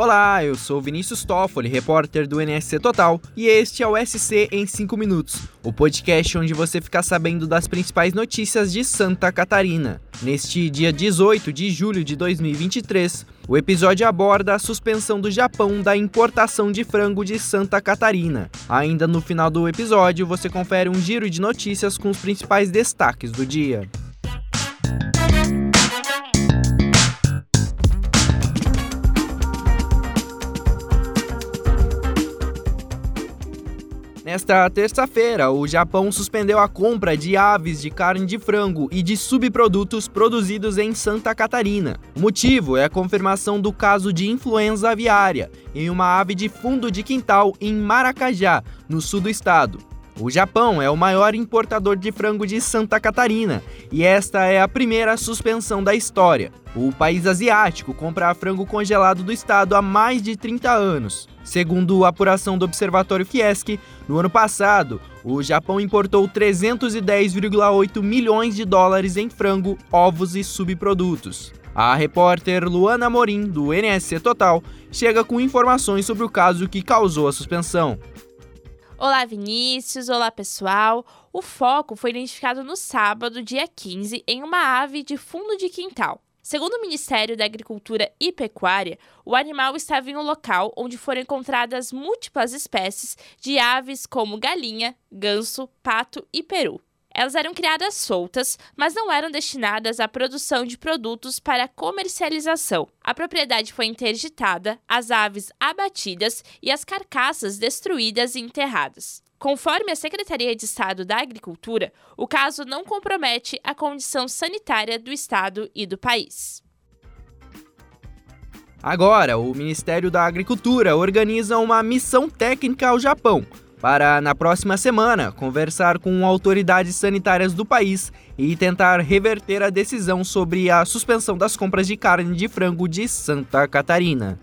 Olá, eu sou Vinícius Toffoli, repórter do NSC Total, e este é o SC em 5 minutos, o podcast onde você fica sabendo das principais notícias de Santa Catarina. Neste dia 18 de julho de 2023, o episódio aborda a suspensão do Japão da importação de frango de Santa Catarina. Ainda no final do episódio, você confere um giro de notícias com os principais destaques do dia. Nesta terça-feira, o Japão suspendeu a compra de aves de carne de frango e de subprodutos produzidos em Santa Catarina. O motivo é a confirmação do caso de influenza aviária em uma ave de fundo de quintal em Maracajá, no sul do estado. O Japão é o maior importador de frango de Santa Catarina e esta é a primeira suspensão da história. O país asiático compra frango congelado do estado há mais de 30 anos. Segundo a apuração do Observatório Fiesc, no ano passado, o Japão importou 310,8 milhões de dólares em frango, ovos e subprodutos. A repórter Luana Morim, do NSC Total, chega com informações sobre o caso que causou a suspensão. Olá, Vinícius. Olá, pessoal. O foco foi identificado no sábado, dia 15, em uma ave de fundo de quintal. Segundo o Ministério da Agricultura e Pecuária, o animal estava em um local onde foram encontradas múltiplas espécies de aves como galinha, ganso, pato e peru. Elas eram criadas soltas, mas não eram destinadas à produção de produtos para comercialização. A propriedade foi interditada, as aves abatidas e as carcaças destruídas e enterradas. Conforme a Secretaria de Estado da Agricultura, o caso não compromete a condição sanitária do Estado e do país. Agora, o Ministério da Agricultura organiza uma missão técnica ao Japão para, na próxima semana, conversar com autoridades sanitárias do país e tentar reverter a decisão sobre a suspensão das compras de carne de frango de Santa Catarina.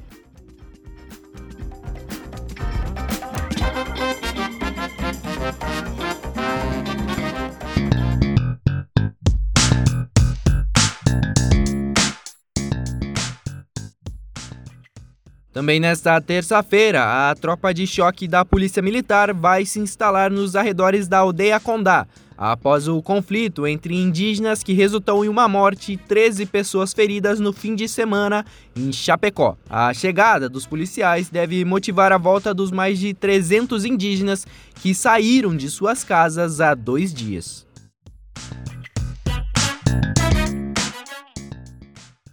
Também nesta terça-feira, a tropa de choque da Polícia Militar vai se instalar nos arredores da aldeia Condá, após o conflito entre indígenas que resultou em uma morte e 13 pessoas feridas no fim de semana em Chapecó. A chegada dos policiais deve motivar a volta dos mais de 300 indígenas que saíram de suas casas há dois dias.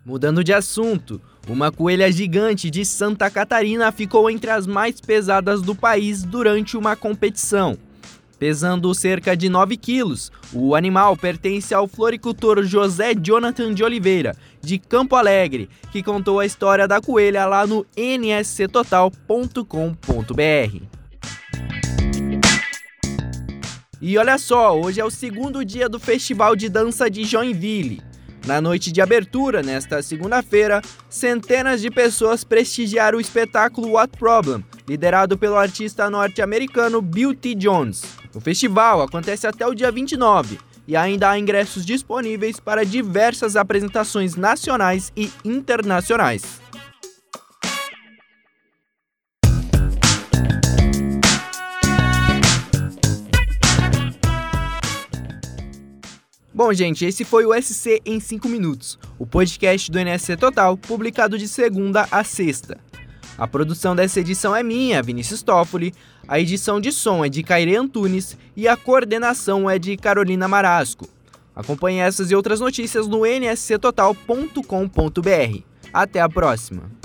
Mudando de assunto, uma coelha gigante de Santa Catarina ficou entre as mais pesadas do país durante uma competição. Pesando cerca de 9 quilos, o animal pertence ao floricultor José Jonathan de Oliveira, de Campo Alegre, que contou a história da coelha lá no nsctotal.com.br. E olha só, hoje é o segundo dia do Festival de Dança de Joinville. Na noite de abertura, nesta segunda-feira, centenas de pessoas prestigiaram o espetáculo What Problem, liderado pelo artista norte-americano Bill T. Jones. O festival acontece até o dia 29 e ainda há ingressos disponíveis para diversas apresentações nacionais e internacionais. Bom, gente, esse foi o SC em 5 minutos, o podcast do NSC Total, publicado de segunda a sexta. A produção dessa edição é minha, Vinícius Toffoli, a edição de som é de Caire Antunes e a coordenação é de Carolina Marasco. Acompanhe essas e outras notícias no nsctotal.com.br. Até a próxima!